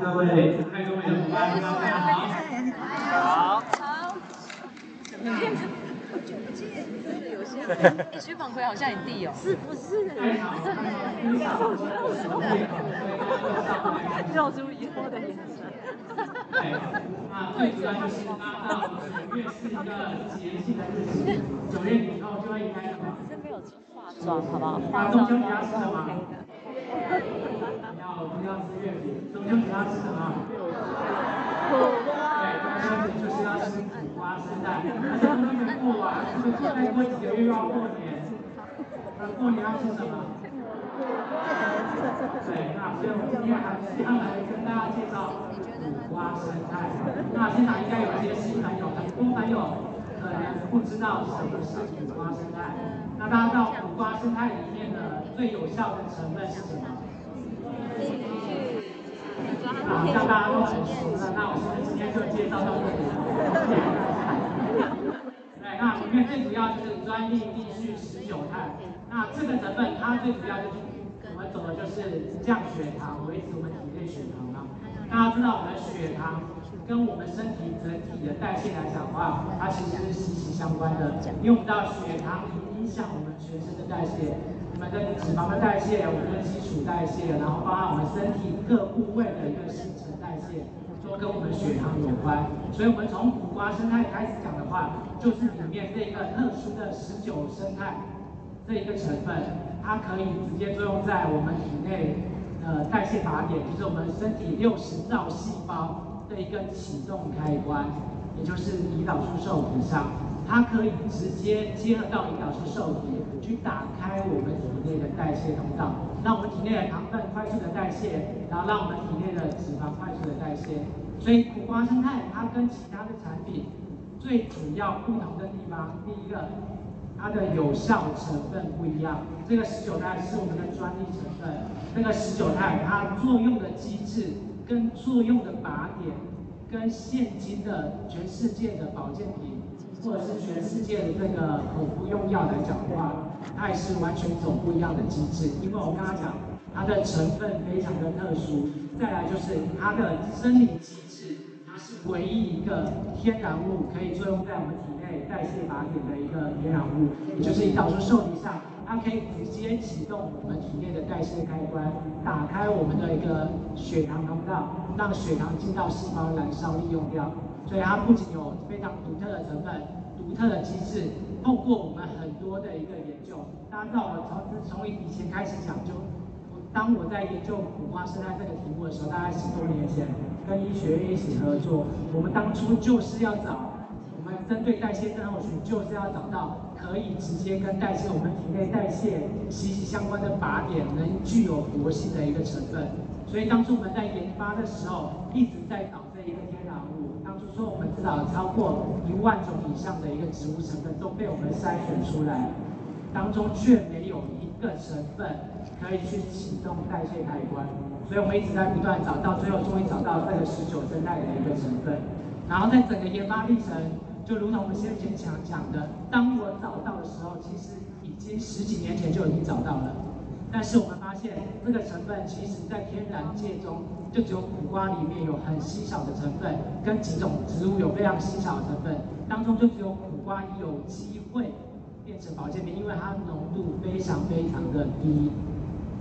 各位太多位伙伴，大家好。好。好。哎，薛宝奎好像你弟哦。是不是？露出疑惑的眼神。对，那最主要就是八到九月是一个节庆的日子，九月以后就会应该什么？是没有化妆，好不好？化妆比较适合。要吃月饼？中秋节要吃什么？苦瓜。对，中秋节就是要吃苦瓜生蛋。而且中秋节过完，这个再过几个月又要过年。那过年要吃什么？对，那所以我们今天还是要来跟大家介绍苦瓜生态。那现场应该有一些新朋友，很多朋友可能不知道什么是苦瓜生态。那大家知道苦瓜生态里面的最有效的成分是什么？好，像大家都很熟了，那我们今天就介绍到这里。对，那里面最主要就是专利必需十九碳。那这个成分它最主要就是我们走的就是降血糖，维持我们体内血糖嘛。大家知道我们血糖跟我们身体整体的代谢来讲的话，它其实是息息相关的。因为我们知道血糖影响我们全身的代谢。我们的脂肪的代谢，我们的基础代谢，然后包含我们身体各部位的一个新陈代谢，都跟我们血糖有关。所以，我们从苦瓜生态开始讲的话，就是里面这一个特殊的十九生态这一个成分，它可以直接作用在我们体内的代谢靶点，就是我们身体六十兆细胞的一个启动开关，也就是胰岛素受体上。它可以直接结合到胰岛素受体，去打开我们体内的代谢通道，让我们体内的糖分快速的代谢，然后让我们体内的脂肪快速的代谢。所以苦瓜生态它跟其他的产品最主要不同的地方，第一个，它的有效成分不一样。这个十九肽是我们的专利成分，那个十九肽它作用的机制跟作用的靶点，跟现今的全世界的保健品。或者是全世界的这个口服用药来讲的话，它也是完全一种不一样的机制。因为我刚刚讲，它的成分非常的特殊，再来就是它的生理机制，它是唯一一个天然物可以作用在我们体内代谢靶点的一个天然物，也就是胰岛素受体上，它可以直接启动我们体内的代谢开关，打开我们的一个血糖通道，让血糖进到细胞燃烧利用掉。所以它不仅有非常独特的成分、独特的机制，透过我们很多的一个研究，大家知道我从从以前开始讲，就当我在研究苦瓜生态这个题目的时候，大概十多年前跟医学院一起合作，我们当初就是要找我们针对代谢症候群，就是要找到可以直接跟代谢我们体内代谢息息相关的靶点，能具有活性的一个成分。所以当初我们在研发的时候，一直在找这一个天然。至少超过一万种以上的一个植物成分都被我们筛选出来，当中却没有一个成分可以去启动代谢开关。所以我们一直在不断找到，最后终于找到这个十九生态的一个成分。然后在整个研发历程，就如同我们先前讲讲的，当我找到的时候，其实已经十几年前就已经找到了。但是我们发现，这个成分其实在天然界中，就只有苦瓜里面有很稀少的成分，跟几种植物有非常稀少的成分，当中就只有苦瓜有机会变成保健品，因为它浓度非常非常的低。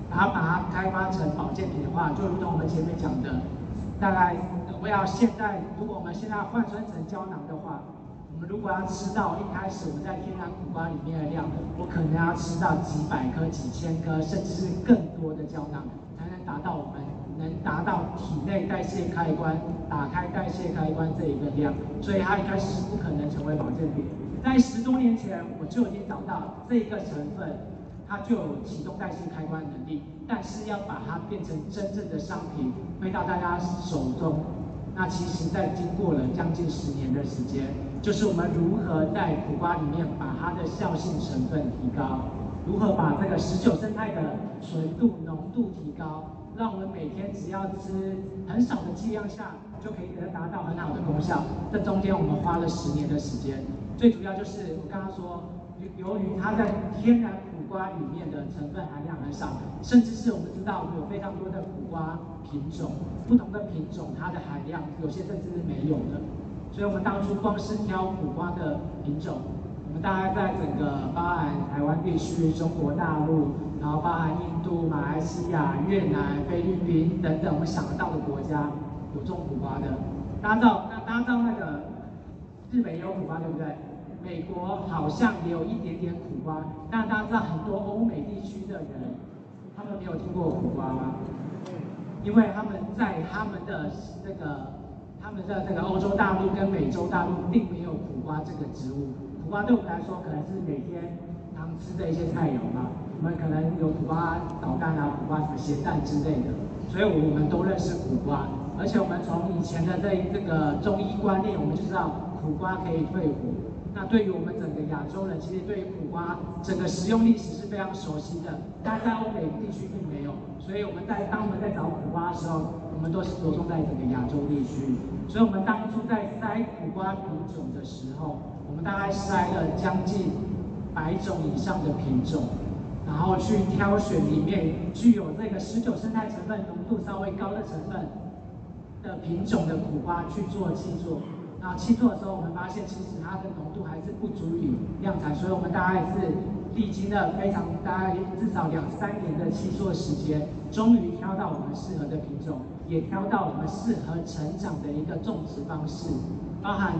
然后把它开发成保健品的话，就如同我们前面讲的，大概我要现在，如果我们现在换算成胶囊的话。我们如果要吃到一开始我们在天然苦瓜里面的量，我可能要吃到几百颗、几千颗，甚至是更多的胶囊，才能达到我们能达到体内代谢开关、打开代谢开关这一个量。所以它一开始是不可能成为保健品。在十多年前，我就已经找到这个成分，它就有启动代谢开关能力，但是要把它变成真正的商品，回到大家手中。那其实，在经过了将近十年的时间，就是我们如何在苦瓜里面把它的效性成分提高，如何把这个十九生态的纯度、浓度提高，让我们每天只要吃很少的剂量下，就可以得达到很好的功效。这中间我们花了十年的时间，最主要就是我刚刚说，由于它在天然苦瓜里面的成分含量很少，甚至是我们知道我们有非常多的苦瓜品种，不同的品种它的含量有些甚至是没有的。所以我们当初光是挑苦瓜的品种，我们大概在整个包含台湾地区、中国大陆，然后包含印度、马来西亚、越南、菲律宾等等我们想得到的国家有种苦瓜的。大家知道，那大家知道那个日本也有苦瓜，对不对？美国好像也有一点点苦瓜，但大家知道很多欧美地区的人，他们没有听过苦瓜吗？因为他们在他们的这个他们的这个欧洲大陆跟美洲大陆并没有苦瓜这个植物。苦瓜对我们来说可能是每天常吃的一些菜肴嘛，我们可能有苦瓜捣蛋啊，苦瓜什么咸蛋之类的，所以我们都认识苦瓜。而且我们从以前的这这个中医观念，我们就知道苦瓜可以退火。那对于我们整个亚洲人，其实对于苦瓜整个食用历史是非常熟悉的，但在欧美地区并没有，所以我们在当我们在找苦瓜的时候，我们都是着重在整个亚洲地区。所以我们当初在筛苦瓜品种的时候，我们大概筛了将近百种以上的品种，然后去挑选里面具有这个十九生态成分浓度稍微高的成分的品种的苦瓜去做契作。然后契作的时候，我们发现其实它的浓度还是不足以量产，所以我们大概是历经了非常大概至少两三年的契作时间，终于挑到我们适合的品种，也挑到我们适合成长的一个种植方式。包含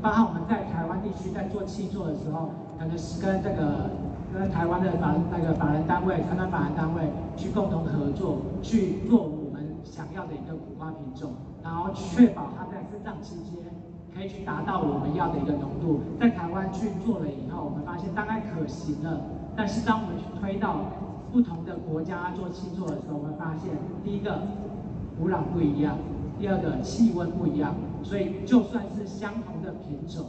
包含我们在台湾地区在做契作的时候，可能是跟这个跟台湾的法那个法人单位、台湾法人单位去共同合作去做我们想要的一个苦瓜品种，然后确保它在生长期间。可以去达到我们要的一个浓度，在台湾去做了以后，我们发现大概可行了。但是当我们去推到不同的国家做契作的时候，我们发现第一个土壤不一样，第二个气温不一样，所以就算是相同的品种，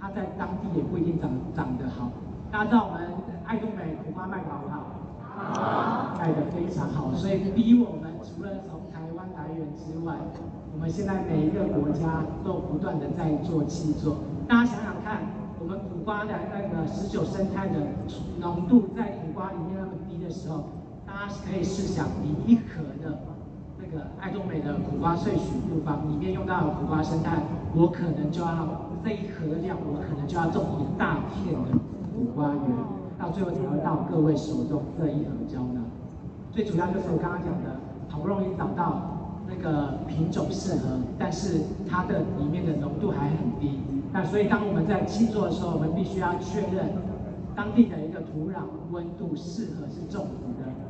它在当地也不一定长长得好。大家知道我们爱多美苦瓜卖的好不好？好，卖的非常好，所以逼我们除了从台湾来源之外。我们现在每一个国家都不断的在做制作，大家想想看，我们苦瓜的那个十九生态的浓度在苦瓜里面那么低的时候，大家可以试想，你一盒的那个爱多美的苦瓜萃取复方里面用到的苦瓜生态，我可能就要这一盒的量，我可能就要种一大片的苦瓜园，到最后才会到各位手中这一盒胶呢。最主要就是我刚刚讲的，好不容易找到。那个品种适合，但是它的里面的浓度还很低。那所以当我们在制作的时候，我们必须要确认当地的一个土壤温度适合是种，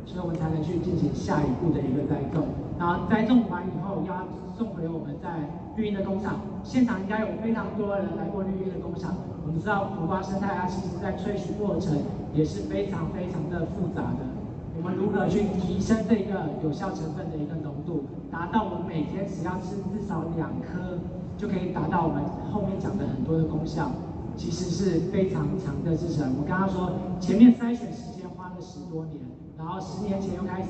所以我们才能去进行下一步的一个栽种。然后栽种完以后，要送回我们在绿荫的工厂。现场应该有非常多人来过绿荫的工厂。我们知道苦瓜生态它其实在萃取过程也是非常非常的复杂的。我们如何去提升这个有效成分的一个浓度，达到我们每天只要吃至少两颗，就可以达到我们后面讲的很多的功效，其实是非常长的制程。我刚刚说前面筛选时间花了十多年，然后十年前又开始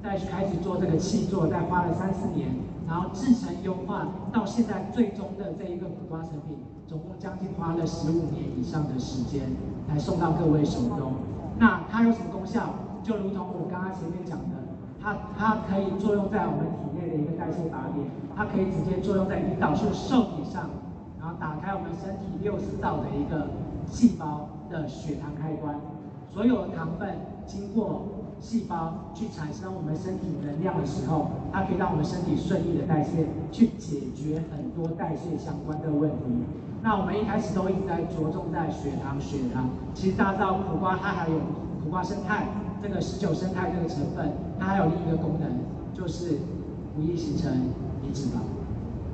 再开始做这个契作，再花了三四年，然后制成优化到现在最终的这一个苦瓜成品，总共将近花了十五年以上的时间来送到各位手中。那它有什么功效？就如同我刚刚前面讲的，它它可以作用在我们体内的一个代谢靶点，它可以直接作用在胰岛素受体上，然后打开我们身体六十兆的一个细胞的血糖开关，所有的糖分经过细胞去产生我们身体能量的时候，它可以让我们身体顺利的代谢，去解决很多代谢相关的问题。那我们一开始都一直在着重在血糖，血糖，其实大家知道苦瓜它还有苦瓜生态。这个十九生态这个成分，它还有另一个功能，就是不易形成体脂肪，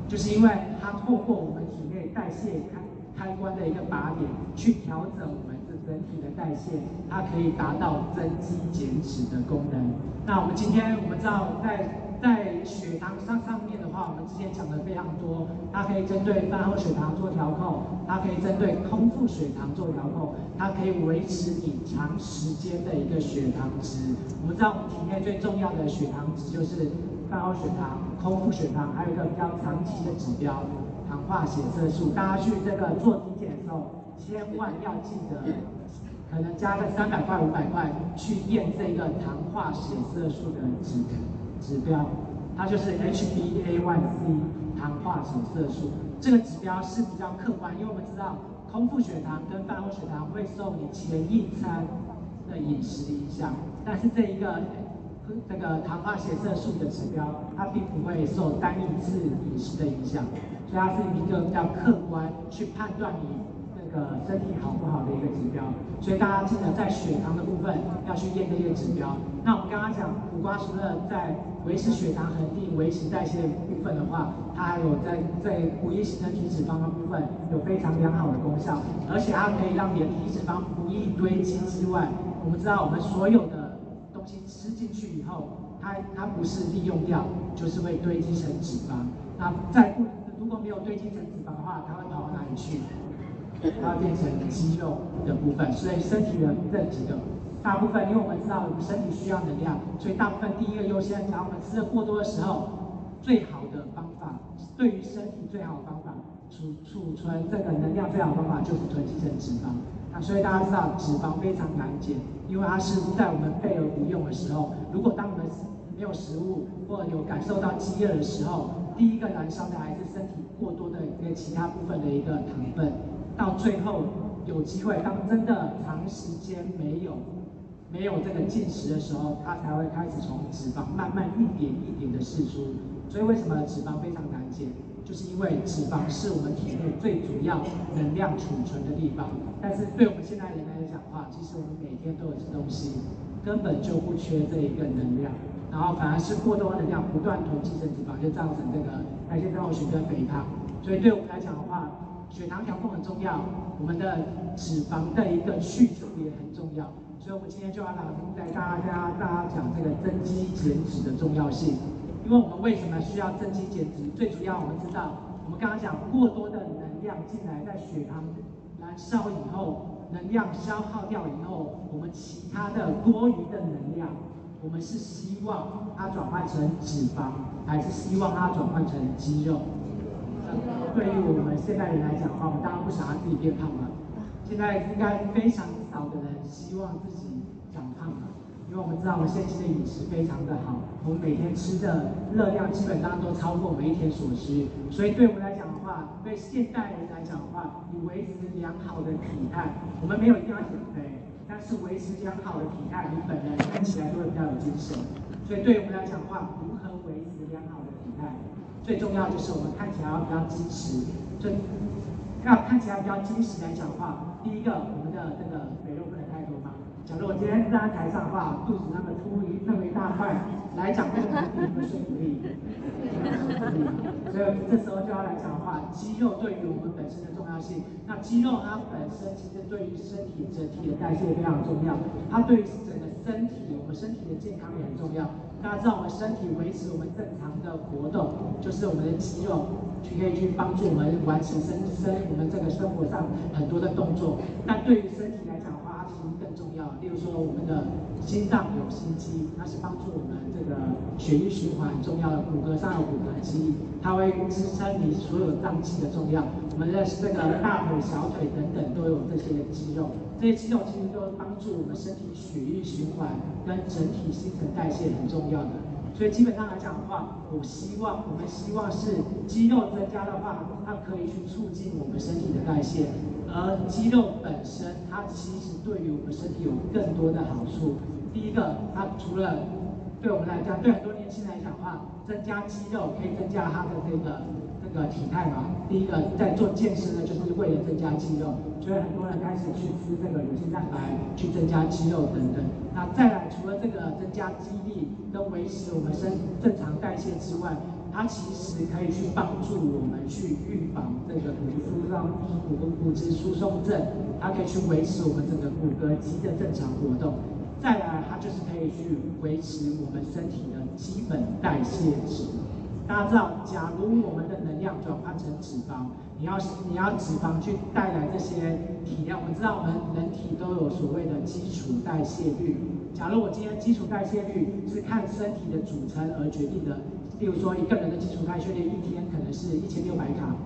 就是因为它透过我们体内代谢开开关的一个靶点，去调整我们人体的代谢，它可以达到增肌减脂的功能。那我们今天我们知道在。在血糖上上面的话，我们之前讲的非常多，它可以针对饭后血糖做调控，它可以针对空腹血糖做调控，它可以维持你长时间的一个血糖值。我们知道我们体内最重要的血糖值就是饭后血糖、空腹血糖，还有一个比较长期的指标，糖化血色素。大家去这个做体检的时候，千万要记得可能加个三百块、五百块去验这个糖化血色素的指指标，它就是 HbA1c 糖化血色素。这个指标是比较客观，因为我们知道空腹血糖跟饭后血糖会受你前一餐的饮食影响，但是这一个这个糖化血色素的指标，它并不会受单一次饮食的影响，所以它是一个比较客观去判断你个身体好不好的一个指标。所以大家记得在血糖的部分要去验这些指标。那我们刚刚讲苦瓜除了在维持血糖恒定、维持代谢的部分的话，它还有在在不易形成体脂肪的部分有非常良好的功效，而且它可以让你的体脂肪不易堆积之外，我们知道我们所有的东西吃进去以后，它它不是利用掉，就是会堆积成脂肪。那在不如果没有堆积成脂肪的话，它会跑到哪里去？它变成肌肉的部分。所以身体的这几个大部分，因为我们知道我们身体需要能量，所以大部分第一个优先，然后我们吃的过多的时候，最好的方法，对于身体最好的方法，储储存这个能量最好的方法就是囤积成脂肪。那所以大家知道脂肪非常难减，因为它是在我们备而不用的时候，如果当我们没有食物或有感受到饥饿的时候，第一个燃烧的还是身体过多的一个其他部分的一个糖分，到最后有机会当真的长时间没有。没有这个进食的时候，它才会开始从脂肪慢慢一点一点的释出。所以为什么脂肪非常难减？就是因为脂肪是我们体内最主要能量储存的地方。但是对我们现代人来讲的话，其实我们每天都有吃东西，根本就不缺这一个能量，然后反而是过多的能量不断囤积成脂肪，就造成这个代谢症候群跟肥胖。所以对我们来讲的话，血糖调控很重要，我们的脂肪的一个去除也很重要。所以，我们今天就要来带大家大家讲这个增肌减脂的重要性。因为我们为什么需要增肌减脂？最主要，我们知道，我们刚刚讲过多的能量进来，在血糖燃烧以后，能量消耗掉以后，我们其他的多余的能量，我们是希望它转换成脂肪，还是希望它转换成肌肉？对于我们现代人来讲的话，我们当然不想让自己变胖了。现在应该非常少的人希望自己长胖了，因为我们知道我们现今的饮食非常的好，我们每天吃的热量基本上都超过我们一天所需，所以对我们来讲的话，对现代人来讲的话，你维持良好的体态，我们没有一定要减肥，但是维持良好的体态，你本人看起来就会比较有精神。所以对我们来讲的话，如何，最重要就是我们看起来要比较精实，就。要看起来比较精实来讲的话，第一个，我们的这个肥肉不能。假如我今天站在台上的话，肚子那么凸一那么一大块，来讲这个问题，会说服力，所以这时候就要来讲的话，肌肉对于我们本身的重要性。那肌肉它本身其实对于身体整体的代谢非常重要，它对于整个身体，我们身体的健康也很重要。大家知道，我们身体维持我们正常的活动，就是我们的肌肉去可以去帮助我们完成身身我们这个生活上很多的动作。但对于身体来讲的话，它其实更重要。例如说，我们的心脏有心肌，它是帮助我们这个血液循环很重要的。骨骼上有骨骼肌，它会支撑你所有脏器的重要。我们的这个大腿、小腿等等都有这些肌肉。这些肌肉其实都帮助我们身体血液循环跟整体新陈代谢很重要的，所以基本上来讲的话，我希望我们希望是肌肉增加的话，它可以去促进我们身体的代谢，而肌肉本身它其实对于我们身体有更多的好处。第一个，它除了对我们来讲，对很多年轻人来讲的话，增加肌肉可以增加它的这个这。个体态嘛，第一个在做健身呢，就是为了增加肌肉，所以很多人开始去吃这个乳清蛋白，去增加肌肉等等。那再来，除了这个增加肌力跟维持我们身正常代谢之外，它其实可以去帮助我们去预防这个骨质疏松、骨骨质疏松症，它可以去维持我们整个骨骼肌的正常活动。再来，它就是可以去维持我们身体的基本代谢值。大家知道，假如我们的能量转换成脂肪，你要你要脂肪去带来这些体量。我们知道，我们人体都有所谓的基础代谢率。假如我今天基础代谢率是看身体的组成而决定的，例如说一个人的基础代谢率一天可能是一千六百卡，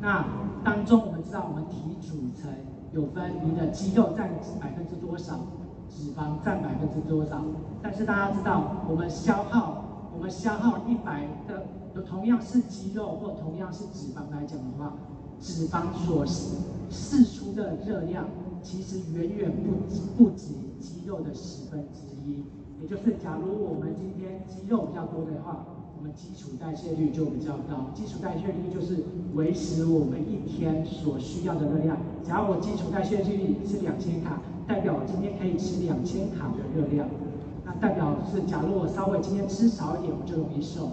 那当中我们知道我们体组成有分你的肌肉占百分之多少，脂肪占百分之多少。但是大家知道，我们消耗我们消耗一百的，同样是肌肉或同样是脂肪来讲的话，脂肪所释释出的热量，其实远远不止不止肌肉的十分之一。也就是，假如我们今天肌肉比较多的话，我们基础代谢率就比较高。基础代谢率就是维持我们一天所需要的热量。假如我基础代谢率是两千卡，代表我今天可以吃两千卡的热量。那代表是，假如我稍微今天吃少一点，我就容易瘦。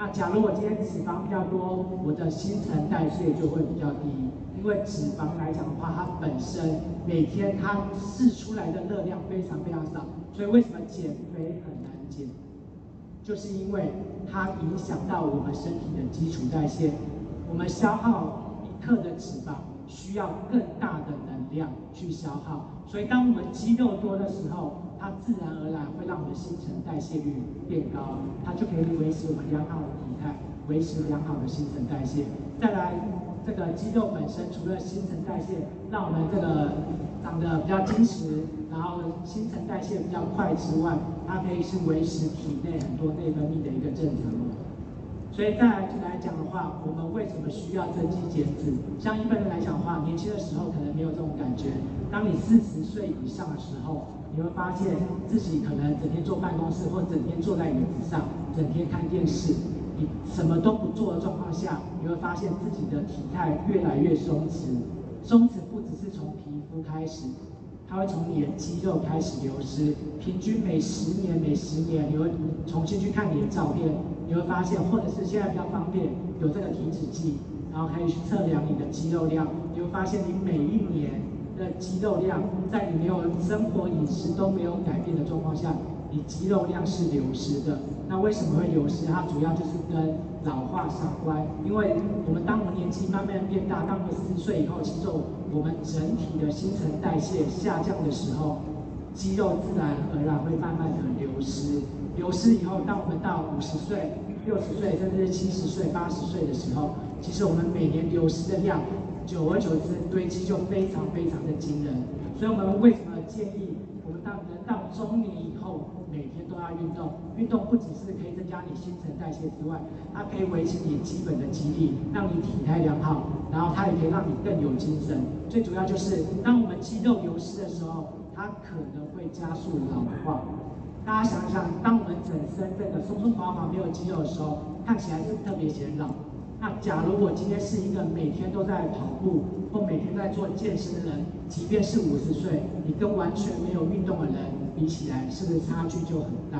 那假如我今天脂肪比较多，我的新陈代谢就会比较低。因为脂肪来讲的话，它本身每天它释出来的热量非常非常少。所以为什么减肥很难减？就是因为它影响到我们身体的基础代谢。我们消耗一克的脂肪，需要更大的能量去消耗。所以当我们肌肉多的时候，它自然而然会让我们的新陈代谢率变高，它就可以维持我们良好的体态，维持良好的新陈代谢。再来，这个肌肉本身除了新陈代谢，让我们这个长得比较坚实。然后新陈代谢比较快之外，它可以是维持体内很多内分泌的一个正常。所以再来来讲的话，我们为什么需要增肌减脂？像一般人来讲的话，年轻的时候可能没有这种感觉。当你四十岁以上的时候，你会发现自己可能整天坐办公室，或整天坐在椅子上，整天看电视，你什么都不做的状况下，你会发现自己的体态越来越松弛。松弛不只是从皮肤开始。它会从你的肌肉开始流失，平均每十年每十年，你会重新去看你的照片，你会发现，或者是现在比较方便，有这个体脂计，然后可以去测量你的肌肉量，你会发现你每一年的肌肉量，在你没有生活饮食都没有改变的状况下，你肌肉量是流失的。那为什么会流失？它主要就是跟老化相关，因为我们当我们年纪慢慢变大，当我们四十岁以后，其实我我们整体的新陈代谢下降的时候，肌肉自然而然会慢慢的流失。流失以后，当我们到五十岁、六十岁，甚至是七十岁、八十岁的时候，其实我们每年流失的量，久而久之堆积就非常非常的惊人。所以我们为什么建议我们当人到中年以后，每天都要运动？运动不只是可以增加你新陈代谢之外，它可以维持你基本的肌力，让你体态良好，然后它也可以让你更有精神。最主要就是，当我们肌肉流失的时候，它可能会加速老化。大家想想，当我们整身变得松松垮垮没有肌肉的时候，看起来是特别显老。那假如我今天是一个每天都在跑步或每天在做健身的人，即便是五十岁，你跟完全没有运动的人比起来，是不是差距就很大？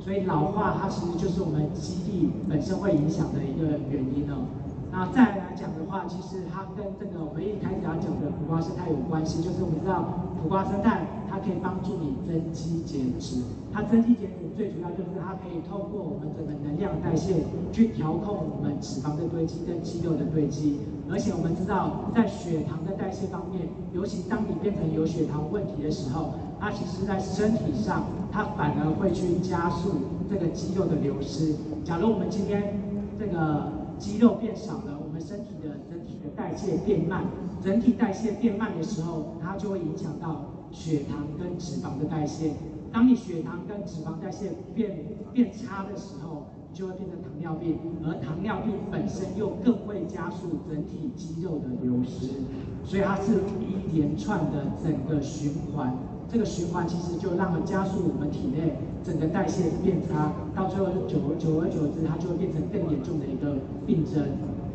所以老化它其实就是我们肌力本身会影响的一个原因哦。那再来讲的话，其实它跟这个我们一开始要讲的苦瓜生态有关系，就是我们知道苦瓜生态它可以帮助你增肌减脂，它增肌减脂最主要就是它可以透过我们整个能量代谢去调控我们脂肪的堆积跟肌肉的堆积，而且我们知道在血糖的代谢方面，尤其当你变成有血糖问题的时候，它其实在身体上它反而会去加速这个肌肉的流失。假如我们今天这个。肌肉变少了，我们身体的整体的代谢变慢，整体代谢变慢的时候，它就会影响到血糖跟脂肪的代谢。当你血糖跟脂肪代谢变变差的时候，你就会变成糖尿病，而糖尿病本身又更会加速整体肌肉的流失，所以它是一连串的整个循环。这个循环其实就让它加速我们体内整个代谢变差，到最后就久久而久之，它就会变成更严重的一个病症。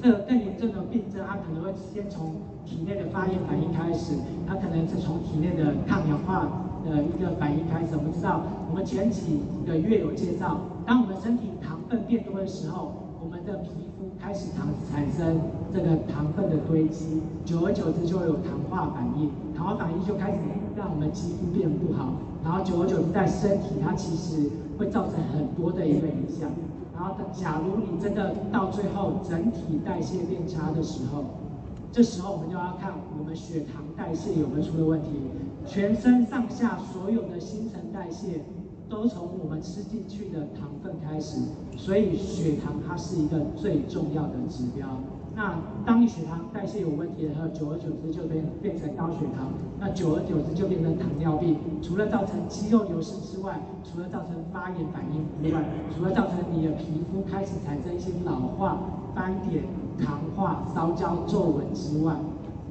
这个更严重的病症，它可能会先从体内的发炎反应开始，它可能是从体内的抗氧化的一个反应开始。我们知道，我们前几个月有介绍，当我们身体糖分变多的时候，我们的皮肤开始糖产生这个糖分的堆积，久而久之就会有糖化反应，糖化反应就开始让我们肌肤变不好，然后久而久之在身体它其实会造成很多的一个影响。然后假如你真的到最后整体代谢变差的时候，这时候我们就要看我们血糖代谢有没有出了问题，全身上下所有的新陈代谢。都从我们吃进去的糖分开始，所以血糖它是一个最重要的指标。那当你血糖代谢有问题的时候，久而久之就变变成高血糖，那久而久之就变成糖尿病。除了造成肌肉流失之外，除了造成发炎反应之外，除了造成你的皮肤开始产生一些老化、斑点、糖化、烧焦、皱纹之外，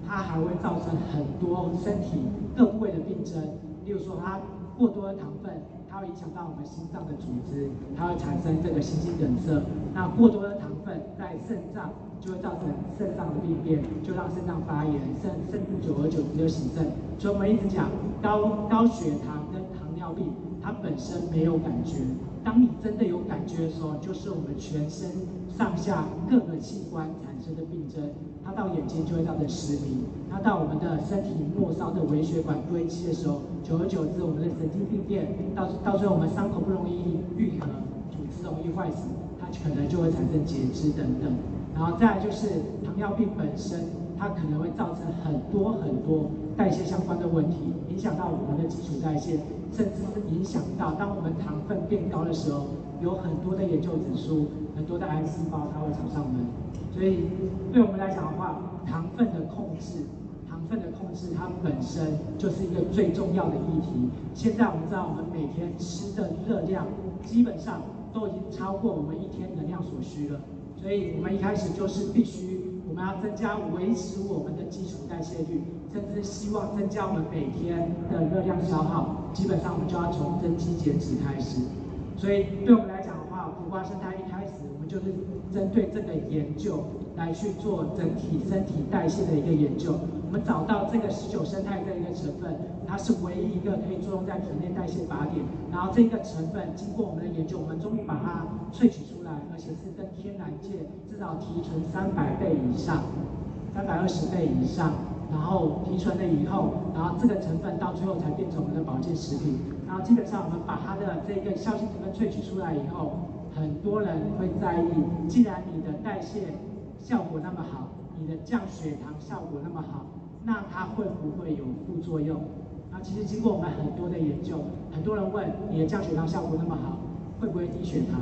它还会造成很多身体各部位的病症，例如说它过多的糖分。它会影响到我们心脏的组织，它会产生这个心肌梗塞。那过多的糖分在肾脏就会造成肾脏的病变，就让肾脏发炎，甚甚至久而久之就洗肾。所以我们一直讲高高血糖跟糖尿病，它本身没有感觉。当你真的有感觉的时候，就是我们全身上下各个器官产生的病症。它到眼睛就会造成失明，它到我们的身体末梢的微血管堆积的时候，久而久之，我们的神经病变，到到最后我们伤口不容易愈合，组织容易坏死，它可能就会产生截肢等等。然后再来就是糖尿病本身，它可能会造成很多很多代谢相关的问题，影响到我们的基础代谢，甚至是影响到当我们糖分变高的时候，有很多的研究指出，很多的癌细胞它会找上门。所以，对我们来讲的话，糖分的控制，糖分的控制，它本身就是一个最重要的议题。现在我们知道，我们每天吃的热量，基本上都已经超过我们一天能量所需了。所以，我们一开始就是必须，我们要增加维持我们的基础代谢率，甚至希望增加我们每天的热量消耗。基本上，我们就要从增肌减脂开始。所以，对我们来讲的话，苦瓜生态一开始。就是针对这个研究来去做整体身体代谢的一个研究。我们找到这个十九生态这一个成分，它是唯一一个可以作用在体内代谢靶点。然后这个成分经过我们的研究，我们终于把它萃取出来，而且是跟天然界至少提纯三百倍以上，三百二十倍以上。然后提纯了以后，然后这个成分到最后才变成我们的保健食品。然后基本上我们把它的这个效性成分萃取出来以后。很多人会在意，既然你的代谢效果那么好，你的降血糖效果那么好，那它会不会有副作用？那其实经过我们很多的研究，很多人问你的降血糖效果那么好，会不会低血糖？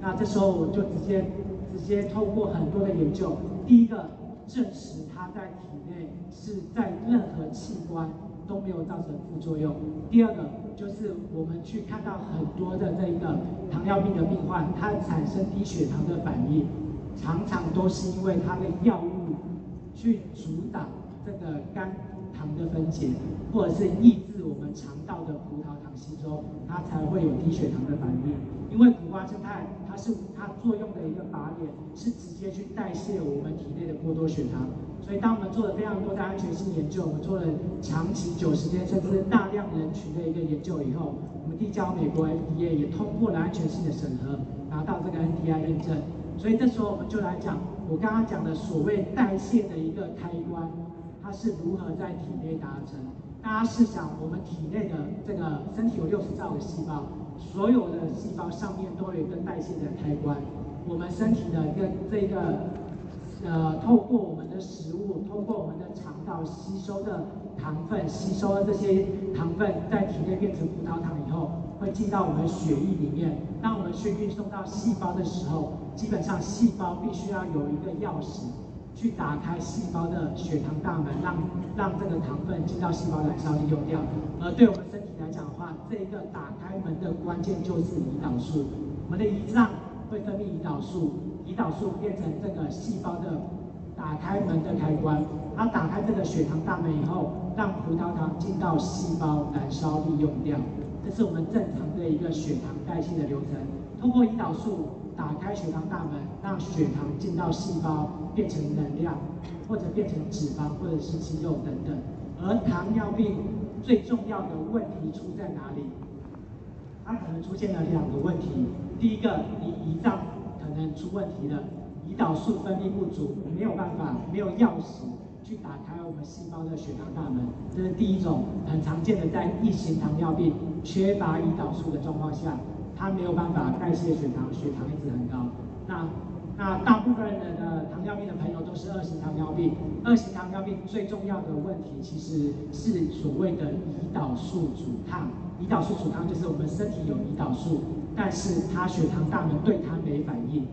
那这时候我就直接直接透过很多的研究，第一个证实它在体内是在任何器官。都没有造成副作用。第二个就是我们去看到很多的这一个糖尿病的病患，他产生低血糖的反应，常常都是因为他的药物去阻挡这个肝糖的分解，或者是抑制我们肠道的葡萄糖吸收，它才会有低血糖的反应。因为苦瓜生态，它是它作用的一个靶点，是直接去代谢我们体内的过多血糖。所以，当我们做了非常多的安全性研究，我们做了长期九十天甚至大量人群的一个研究以后，我们递交美国 FDA 也通过了安全性的审核，拿到这个 NTI 认证。所以这时候我们就来讲，我刚刚讲的所谓代谢的一个开关，它是如何在体内达成。大家试想，我们体内的这个身体有六十兆个细胞。所有的细胞上面都有一个代谢的开关，我们身体的跟这个呃，透过我们的食物，透过我们的肠道吸收的糖分，吸收了这些糖分在体内变成葡萄糖以后，会进到我们血液里面。当我们去运送到细胞的时候，基本上细胞必须要有一个钥匙。去打开细胞的血糖大门，让让这个糖分进到细胞燃烧利用掉。而对我们身体来讲的话，这一个打开门的关键就是胰岛素。我们的胰脏会分泌胰岛素，胰岛素变成这个细胞的打开门的开关。它打开这个血糖大门以后，让葡萄糖进到细胞燃烧利用掉。这是我们正常的一个血糖代谢的流程。通过胰岛素。打开血糖大门，让血糖进到细胞变成能量，或者变成脂肪，或者是肌肉等等。而糖尿病最重要的问题出在哪里？它可能出现了两个问题。第一个，你胰脏可能出问题了，胰岛素分泌不足，没有办法，没有钥匙去打开我们细胞的血糖大门。这是第一种很常见的，在一型糖尿病缺乏胰岛素的状况下。它没有办法代谢血糖，血糖一直很高。那那大部分人的糖尿病的朋友都是二型糖尿病。二型糖尿病最重要的问题其实是所谓的胰岛素阻抗。胰岛素阻抗就是我们身体有胰岛素，但是它血糖大门对他没反应。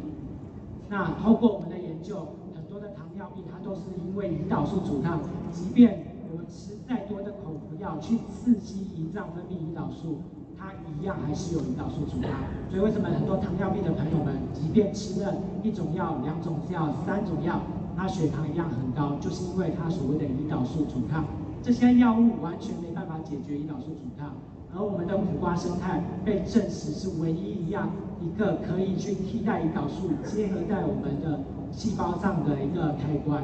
那透过我们的研究，很多的糖尿病，它都是因为胰岛素阻抗，即便我们吃再多的口服药去刺激胰脏分泌胰岛素，它一样还是有胰岛素阻抗。所以为什么很多糖尿病的朋友们，即便吃了一种药、两种药、三种药，它血糖一样很高，就是因为它所谓的胰岛素阻抗。这些药物完全没办法解决胰岛素阻抗。而我们的苦瓜生态被证实是唯一一样一个可以去替代胰岛素结合在我们的细胞上的一个开关。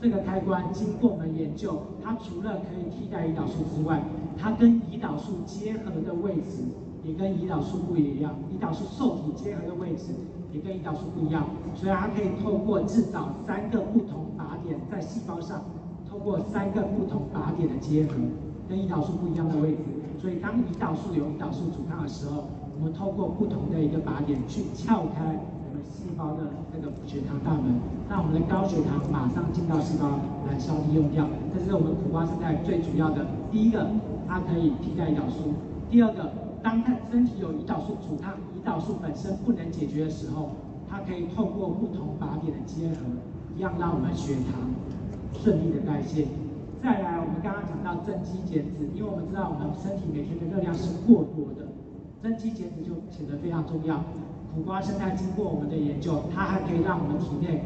这个开关经过我们研究，它除了可以替代胰岛素之外，它跟胰岛素结合的位置也跟胰岛素不一样。胰岛素受体结合的位置也跟胰岛素不一样，所以它可以透过制造三个不同靶点在细胞上，透过三个不同靶点的结合，跟胰岛素不一样的位置。所以当胰岛素有胰岛素阻抗的时候，我们透过不同的一个靶点去撬开我们细胞的那个血糖大门，让我们的高血糖马上进到细胞来消利用掉。这是我们苦瓜胜肽最主要的。第一个，它可以替代胰岛素；第二个，当它身体有胰岛素阻抗，胰岛素本身不能解决的时候，它可以透过不同靶点的结合，一样让我们血糖顺利的代谢。再来，我们刚刚讲到增肌减脂，因为我们知道我们身体每天的热量是过多的，增肌减脂就显得非常重要。苦瓜胜肽经过我们的研究，它还可以让我们体内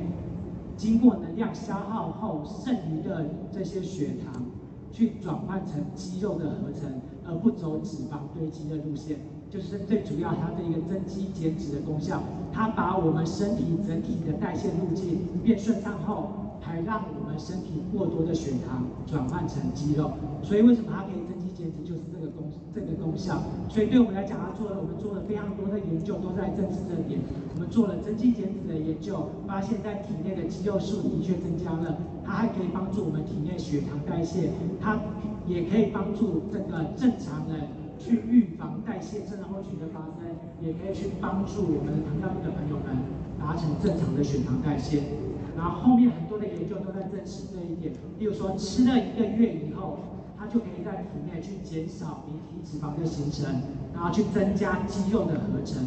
经过能量消耗后剩余的这些血糖，去转换成肌肉的合成，而不走脂肪堆积的路线，就是最主要它的一个增肌减脂的功效。它把我们身体整体的代谢路径变顺畅后。还让我们身体过多的血糖转换成肌肉，所以为什么它可以增肌减脂，就是这个功这个功效。所以对我们来讲，它做了我们做了非常多的研究，都在证实这点。我们做了增肌减脂的研究，发现在体内的肌肉数的确增加了，它还可以帮助我们体内血糖代谢，它也可以帮助这个正常人去预防代谢症候群的发生，也可以去帮助我们糖尿病的朋友们达成正常的血糖代谢。然后后面很多的研究都在证实这一点，例如说吃了一个月以后，它就可以在体内去减少离体脂肪的形成，然后去增加肌肉的合成，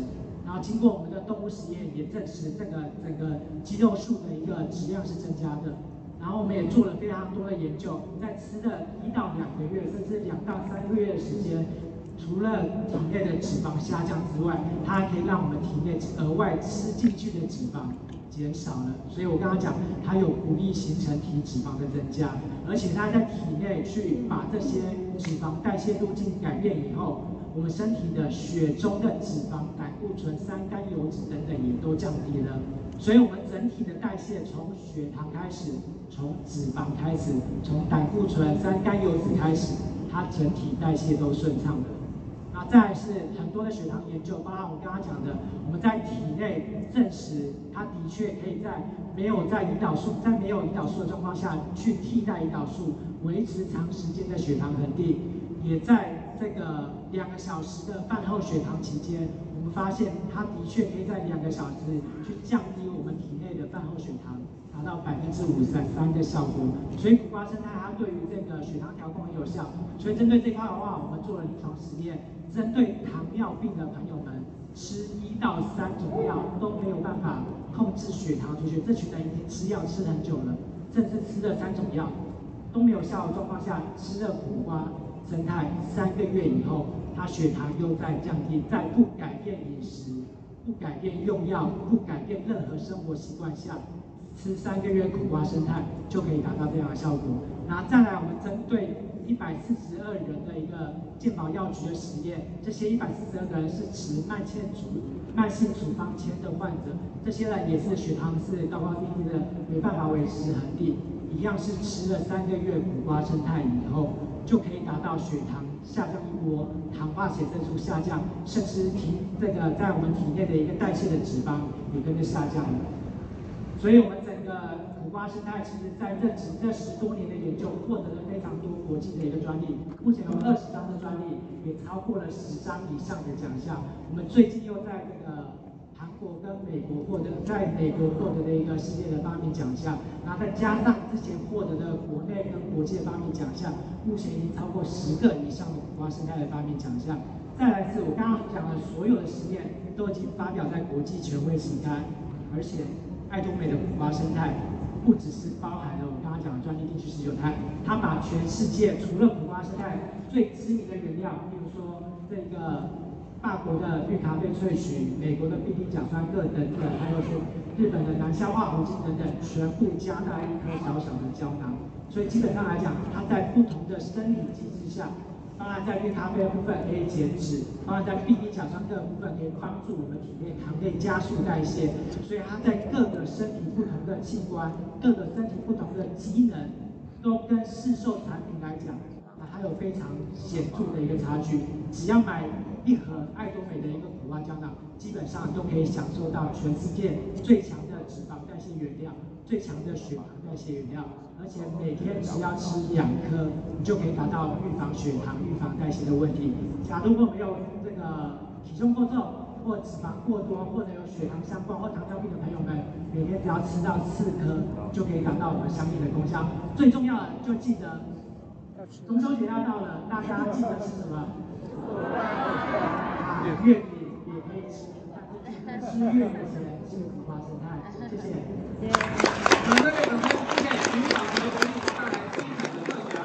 然后经过我们的动物实验也证实这个整个肌肉数的一个质量是增加的。然后我们也做了非常多的研究，在吃了一到两个月，甚至两到三个月的时间，除了体内的脂肪下降之外，它还可以让我们体内额外吃进去的脂肪。减少了，所以我刚刚讲，它有不易形成体脂肪的增加，而且它在体内去把这些脂肪代谢路径改变以后，我们身体的血中的脂肪、胆固醇、三甘油脂等等也都降低了，所以我们整体的代谢从血糖开始，从脂肪开始，从胆固醇、三甘油脂开始，它整体代谢都顺畅的。那再是很多的血糖研究，包括我刚刚讲的，我们在体内证实，它的确可以在没有在胰岛素在没有胰岛素的状况下去替代胰岛素，维持长时间的血糖恒定。也在这个两个小时的饭后血糖期间，我们发现它的确可以在两个小时去降低我们体内的饭后血糖。达到百分之五十三的效果，所以苦瓜生态它对于这个血糖调控很有效。所以针对这块的话，我们做了临床实验，针对糖尿病的朋友们，吃一到三种药都没有办法控制血糖出血，这群人已经吃药吃很久了，甚至吃了三种药都没有效的状况下，吃了苦瓜胜肽三个月以后，他血糖又在降低，在不改变饮食、不改变用药、不改变任何生活习惯下。吃三个月苦瓜胜肽就可以达到这样的效果。然后再来，我们针对一百四十二人的一个健保药局的实验，这些一百四十二个人是持慢性处慢性处方签的患者，这些人也是血糖是高高低低的，没办法维持恒定，一样是吃了三个月苦瓜生态以后，就可以达到血糖下降一波，糖化血色素下降，甚至体这个在我们体内的一个代谢的脂肪也跟着下降了。所以，我们。整个苦瓜胜肽，其实在这几这十多年的研究，获得了非常多国际的一个专利。目前有二十张的专利，也超过了十张以上的奖项。我们最近又在这个韩国跟美国获得，在美国获得的一个世界的发明奖项，然后再加上之前获得的国内跟国际的发明奖项，目前已经超过十个以上的苦瓜胜肽的发明奖项。再来是我刚刚讲的所有的实验，都已经发表在国际权威期刊，而且。爱多美的苦瓜生态，不只是包含了我刚刚讲的专利定序十九肽，它把全世界除了苦瓜生态最知名的原料，比如说这个法国的绿咖啡萃取、美国的必理甲酸铬等等，还有说日本的难消化糊精等等，全部加在一颗小小的胶囊。所以基本上来讲，它在不同的生理机制下。当然，在绿咖啡的部分可以减脂，当然在必理甲酸铬的部分可以帮助我们体内糖类加速代谢，所以它在各个身体不同的器官、各个身体不同的机能，都跟市售产品来讲，啊，还有非常显著的一个差距。只要买一盒爱多美的一个苦瓜胶囊，基本上都可以享受到全世界最强的脂肪代谢原料、最强的血糖代谢原料。而且每天只要吃两颗，你就可以达到预防血糖、预防代谢的问题。假如我们有这个体重过重或脂肪过多，或者有血糖相关或糖尿病的朋友们，每天只要吃到四颗，就可以达到我们相应的功效。最重要的就记得，中秋节要到了，大家记得吃什么？啊，月饼也可以吃，但是吃月饼。 네.